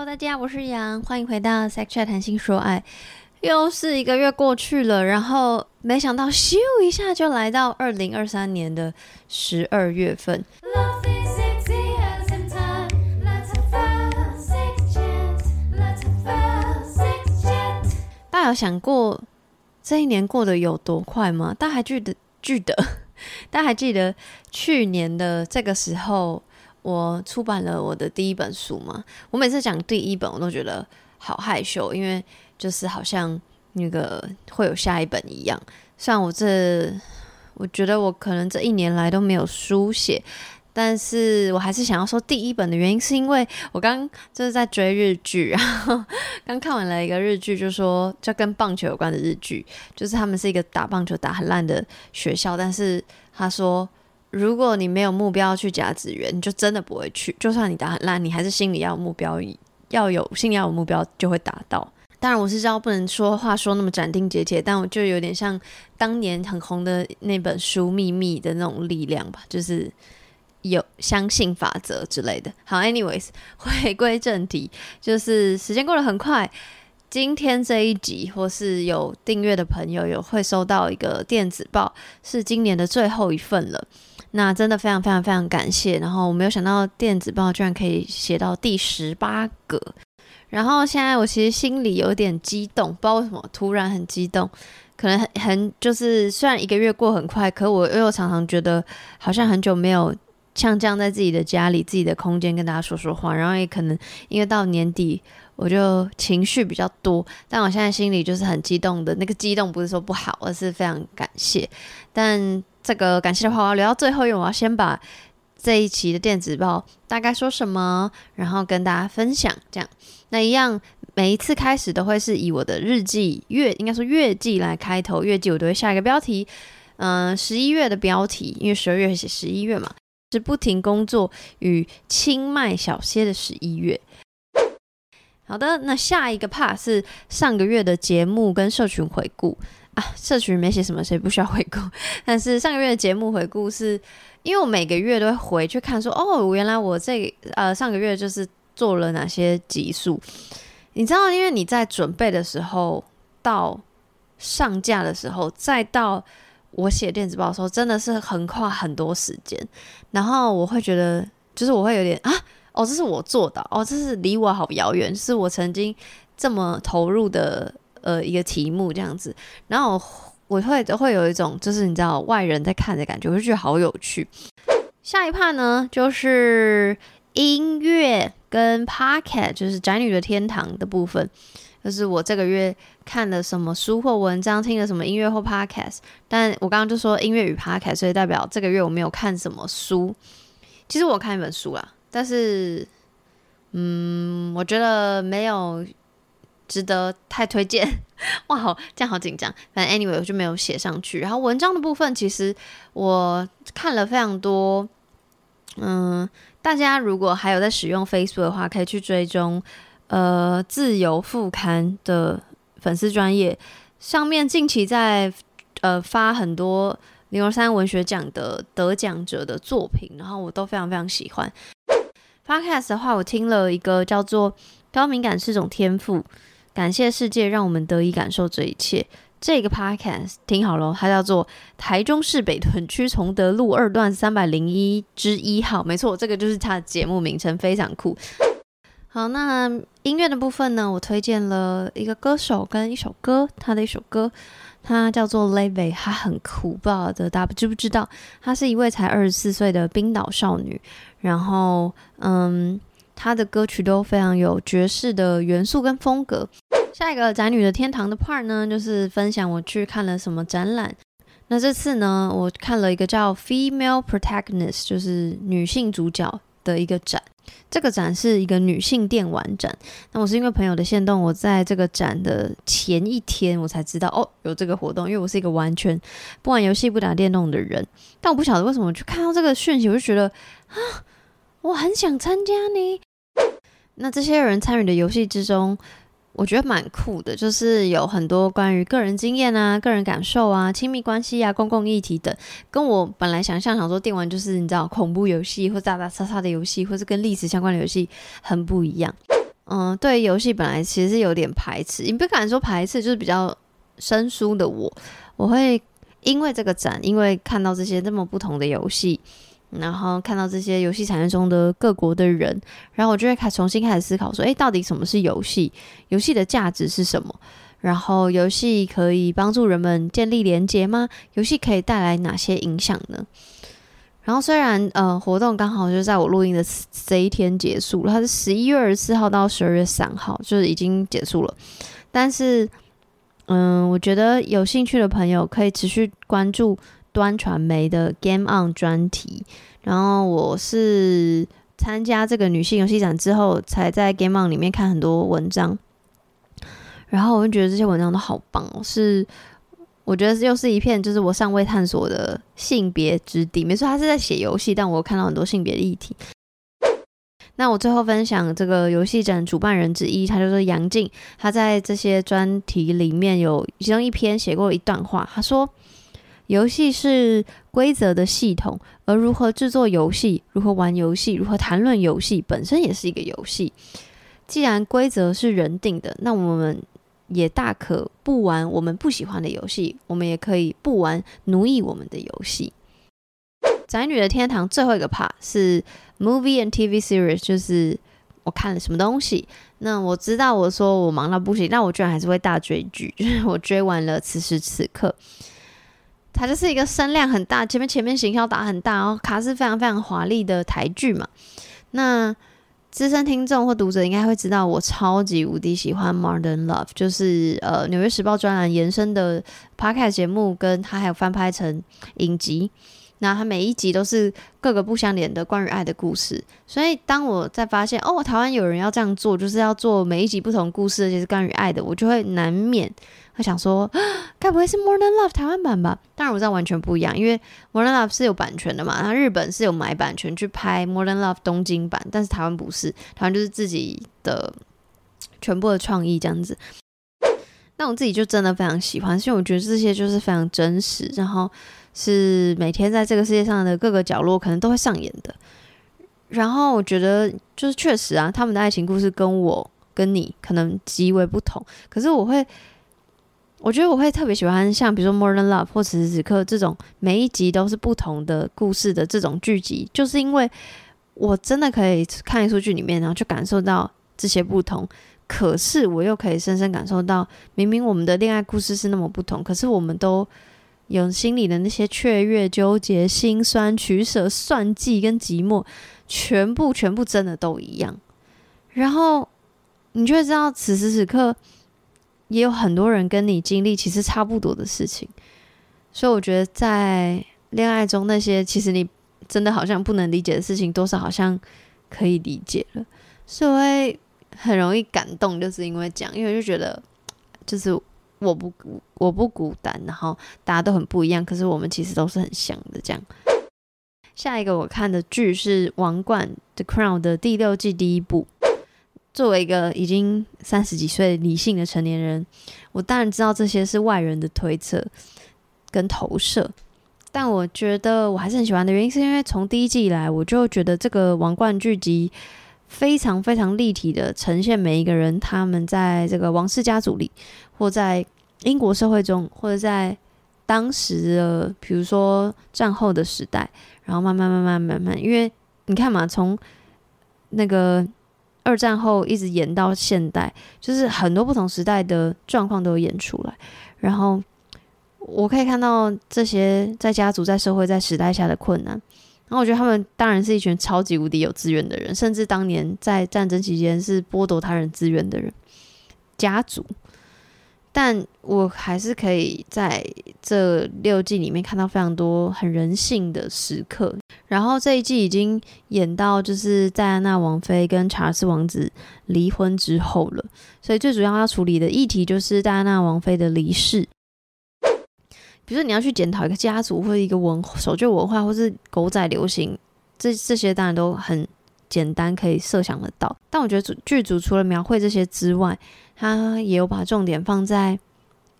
Hello，大家，我是杨，欢迎回到 Sex Chat 谈心说爱。又是一个月过去了，然后没想到咻一下就来到二零二三年的十二月份。大家有想过这一年过得有多快吗？大家还记得记得？大家还记得去年的这个时候，我出版了我的第一本书嘛？我每次讲第一本，我都觉得好害羞，因为。就是好像那个会有下一本一样，虽然我这，我觉得我可能这一年来都没有书写，但是我还是想要说第一本的原因，是因为我刚就是在追日剧，然后刚看完了一个日剧，就说就跟棒球有关的日剧，就是他们是一个打棒球打很烂的学校，但是他说如果你没有目标去甲子园，你就真的不会去，就算你打很烂，你还是心里要有目标，要有心里要有目标就会达到。当然，我是知道不能说话说那么斩钉截铁，但我就有点像当年很红的那本书《秘密》的那种力量吧，就是有相信法则之类的。好，anyways，回归正题，就是时间过得很快。今天这一集，或是有订阅的朋友有会收到一个电子报，是今年的最后一份了。那真的非常非常非常感谢。然后我没有想到电子报居然可以写到第十八个。然后现在我其实心里有点激动，不知道为什么突然很激动，可能很很就是虽然一个月过很快，可我又常常觉得好像很久没有像这样在自己的家里、自己的空间跟大家说说话。然后也可能因为到年底我就情绪比较多，但我现在心里就是很激动的。那个激动不是说不好，而是非常感谢。但这个感谢的话，我要留到最后，因为我要先把这一期的电子报大概说什么，然后跟大家分享这样。那一样，每一次开始都会是以我的日记月，应该说月记来开头。月记我都会下一个标题，嗯、十一月的标题，因为十二月写十一月嘛，是不停工作与清迈小歇的十一月。好的，那下一个 part 是上个月的节目跟社群回顾啊，社群没写什么，谁不需要回顾？但是上个月的节目回顾是，因为我每个月都会回去看说，说哦，原来我这呃上个月就是。做了哪些集数？你知道，因为你在准备的时候，到上架的时候，再到我写电子报的时候，真的是横跨很多时间。然后我会觉得，就是我会有点啊，哦，这是我做的，哦，这是离我好遥远，是我曾经这么投入的呃一个题目这样子。然后我，我会会有一种，就是你知道外人在看的感觉，我就觉得好有趣。下一趴呢，就是音乐。跟 Podcast 就是宅女的天堂的部分，就是我这个月看了什么书或文章，听了什么音乐或 Podcast。但我刚刚就说音乐与 Podcast，所以代表这个月我没有看什么书。其实我看一本书啦，但是，嗯，我觉得没有值得太推荐。哇，好，这样好紧张。反正 anyway 我就没有写上去。然后文章的部分，其实我看了非常多，嗯。大家如果还有在使用 Facebook 的话，可以去追踪呃自由副刊的粉丝专业，上面近期在呃发很多零二三文学奖的得奖者的作品，然后我都非常非常喜欢。Podcast 的话，我听了一个叫做《高敏感是种天赋》，感谢世界让我们得以感受这一切。这个 podcast 听好了，它叫做台中市北屯区崇德路二段三百零一之一号，没错，这个就是它的节目名称，非常酷。好，那音乐的部分呢，我推荐了一个歌手跟一首歌，他的一首歌，它叫做 Leve，他很酷，不知道大家知不知道？她是一位才二十四岁的冰岛少女，然后嗯，她的歌曲都非常有爵士的元素跟风格。下一个宅女的天堂的 part 呢，就是分享我去看了什么展览。那这次呢，我看了一个叫 Female Protagonist，就是女性主角的一个展。这个展是一个女性电玩展。那我是因为朋友的线动，我在这个展的前一天我才知道哦，有这个活动。因为我是一个完全不玩游戏、不打电动的人，但我不晓得为什么去看到这个讯息，我就觉得啊，我很想参加呢。那这些人参与的游戏之中。我觉得蛮酷的，就是有很多关于个人经验啊、个人感受啊、亲密关系啊、公共议题等，跟我本来想象想说电玩就是你知道恐怖游戏或打打杀杀的游戏，或是跟历史相关的游戏很不一样。嗯，对游戏本来其实是有点排斥，你不敢说排斥，就是比较生疏的我，我会因为这个展，因为看到这些这么不同的游戏，然后看到这些游戏产业中的各国的人，然后我就会开重新开始思考说，诶，到底什么是游戏？游戏的价值是什么？然后游戏可以帮助人们建立连结吗？游戏可以带来哪些影响呢？然后虽然呃活动刚好就在我录音的这一天结束了，它是十一月二十四号到十二月三号，就是已经结束了。但是嗯、我觉得有兴趣的朋友可以持续关注端传媒的 Game On 专题。然后我是参加这个女性游戏展之后，才在 Game On 里面看很多文章。然后我就觉得这些文章都好棒哦，是我觉得又是一片就是我尚未探索的性别之地。没错，他是在写游戏，但我看到很多性别的议题。那我最后分享这个游戏展主办人之一，他就是杨静，他在这些专题里面有其中一篇写过一段话，他说：“游戏是规则的系统，而如何制作游戏、如何玩游戏、如何谈论游戏本身也是一个游戏。既然规则是人定的，那我们。”也大可不玩我们不喜欢的游戏，我们也可以不玩奴役我们的游戏。宅女的天堂最后一个 part 是 movie and TV series，就是我看了什么东西。那我知道我说我忙到不行，但我居然还是会大追剧，就是我追完了此时此刻。它就是一个声量很大，前面前面行销打很大，然后卡是非常非常华丽的台剧嘛。那资深听众或读者应该会知道，我超级无敌喜欢《Modern Love》，就是呃《纽约时报》专栏延伸的 Podcast 节目，跟它还有翻拍成影集。那它每一集都是各个不相连的关于爱的故事。所以当我在发现哦，台湾有人要这样做，就是要做每一集不同故事，而且是关于爱的，我就会难免。会想说，该不会是《Modern Love》台湾版吧？当然，我知道完全不一样，因为《Modern Love》是有版权的嘛。那日本是有买版权去拍《Modern Love》东京版，但是台湾不是，台湾就是自己的全部的创意这样子。那我自己就真的非常喜欢，所以我觉得这些就是非常真实，然后是每天在这个世界上的各个角落可能都会上演的。然后我觉得就是确实啊，他们的爱情故事跟我跟你可能极为不同，可是我会。我觉得我会特别喜欢像比如说《More Than Love》或《此时此刻》这种每一集都是不同的故事的这种剧集，就是因为我真的可以看一出剧里面，然后去感受到这些不同。可是我又可以深深感受到，明明我们的恋爱故事是那么不同，可是我们都有心里的那些雀跃、纠结、心酸、取舍、算计跟寂寞，全部全部真的都一样。然后你就会知道，此时此刻。也有很多人跟你经历其实差不多的事情，所以我觉得在恋爱中那些其实你真的好像不能理解的事情，多少好像可以理解了，所以我会很容易感动，就是因为这样，因为就觉得就是我不我不孤单，然后大家都很不一样，可是我们其实都是很像的这样。下一个我看的剧是《王冠》The Crown 的第六季第一部。作为一个已经三十几岁理性的成年人，我当然知道这些是外人的推测跟投射，但我觉得我还是很喜欢的原因，是因为从第一季以来，我就觉得这个王冠剧集非常非常立体的呈现每一个人，他们在这个王室家族里，或在英国社会中，或者在当时的比如说战后的时代，然后慢慢慢慢慢慢，因为你看嘛，从那个。二战后一直演到现代，就是很多不同时代的状况都有演出来。然后我可以看到这些在家族、在社会、在时代下的困难。然后我觉得他们当然是一群超级无敌有资源的人，甚至当年在战争期间是剥夺他人资源的人，家族。但我还是可以在这六季里面看到非常多很人性的时刻。然后这一季已经演到就是戴安娜王妃跟查尔斯王子离婚之后了，所以最主要要处理的议题就是戴安娜王妃的离世。比如说你要去检讨一个家族或者一个文守旧文化，或是狗仔流行，这这些当然都很简单可以设想得到。但我觉得剧组除了描绘这些之外，他也有把重点放在，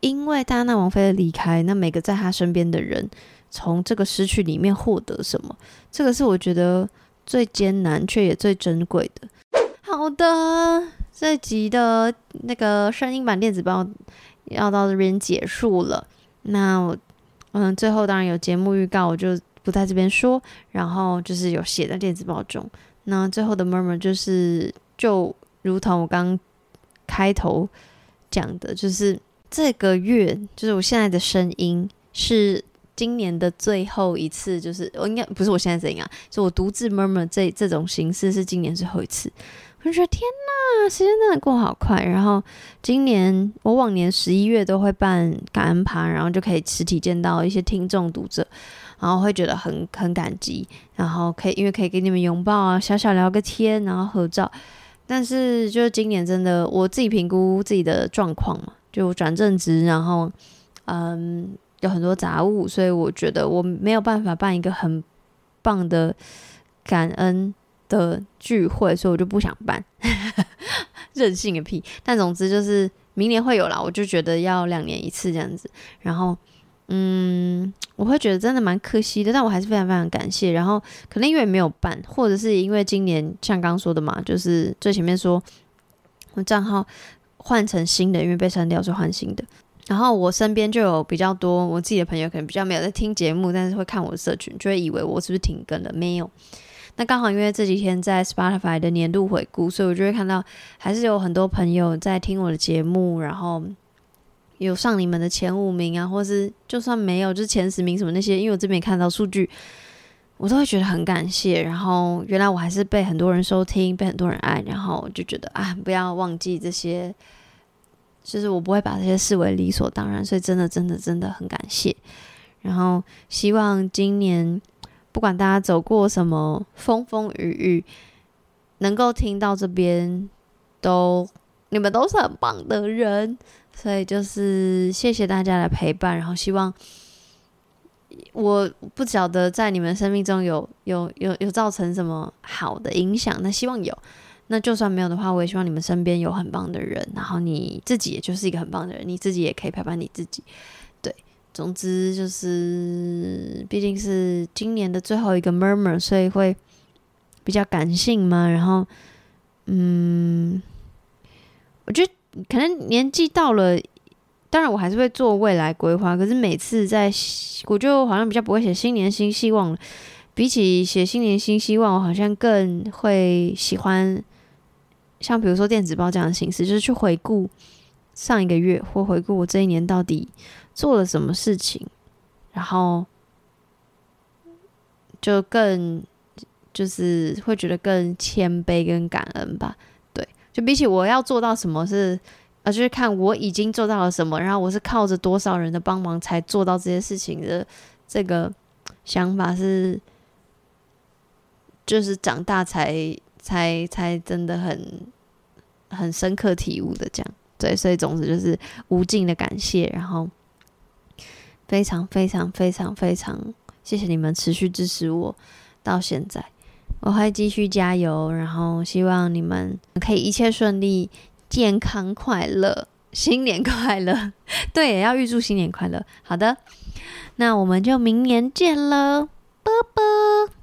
因为戴安娜王妃的离开，那每个在他身边的人从这个失去里面获得什么？这个是我觉得最艰难却也最珍贵的。好的，这集的那个声音版电子报要到这边结束了。那我嗯，最后当然有节目预告，我就不在这边说。然后就是有写在电子报中。那最后的 murmur 就是，就如同我刚开头讲的，就是这个月，就是我现在的声音是今年的最后一次，就是我应该不是我现在声音啊，就我独自 murmur 这这种形式是今年最后一次。我就觉得天呐，时间真的过好快。然后今年我往年十一月都会办感恩趴，然后就可以实体见到一些听众读者。然后会觉得很很感激，然后可以因为可以给你们拥抱啊，小小聊个天，然后合照。但是就是今年真的我自己评估自己的状况嘛，就转正职，然后嗯有很多杂物，所以我觉得我没有办法办一个很棒的感恩的聚会，所以我就不想办，任性个屁。但总之就是明年会有啦，我就觉得要两年一次这样子，然后。嗯，我会觉得真的蛮可惜的，但我还是非常非常感谢。然后可能因为没有办，或者是因为今年像刚刚说的嘛，就是最前面说我账号换成新的，因为被删掉，就换新的。然后我身边就有比较多我自己的朋友，可能比较没有在听节目，但是会看我的社群，就会以为我是不是停更了？没有。那刚好因为这几天在 Spotify 的年度回顾，所以我就会看到还是有很多朋友在听我的节目，然后。有上你们的前五名啊，或是就算没有，就是前十名什么那些，因为我这边也看到数据，我都会觉得很感谢。然后原来我还是被很多人收听，被很多人爱，然后就觉得啊，不要忘记这些，就是我不会把这些视为理所当然，所以真的真的真的很感谢。然后希望今年不管大家走过什么风风雨雨，能够听到这边，都你们都是很棒的人。所以就是谢谢大家的陪伴，然后希望我不晓得在你们生命中有有有有造成什么好的影响，那希望有。那就算没有的话，我也希望你们身边有很棒的人，然后你自己也就是一个很棒的人，你自己也可以陪伴你自己。对，总之就是毕竟是今年的最后一个 murmur，所以会比较感性嘛。然后，嗯，我觉得。可能年纪到了，当然我还是会做未来规划。可是每次在，我就好像比较不会写新年新希望了。比起写新年新希望，我好像更会喜欢，像比如说电子报这样的形式，就是去回顾上一个月，或回顾我这一年到底做了什么事情，然后就更就是会觉得更谦卑跟感恩吧。就比起我要做到什么是，呃，就是看我已经做到了什么，然后我是靠着多少人的帮忙才做到这些事情的，这个想法是，就是长大才才才真的很很深刻体悟的这样，对，所以总之就是无尽的感谢，然后非常非常非常非常谢谢你们持续支持我到现在。我会继续加油，然后希望你们可以一切顺利、健康快乐，新年快乐！对，也要预祝新年快乐。好的，那我们就明年见了，拜拜。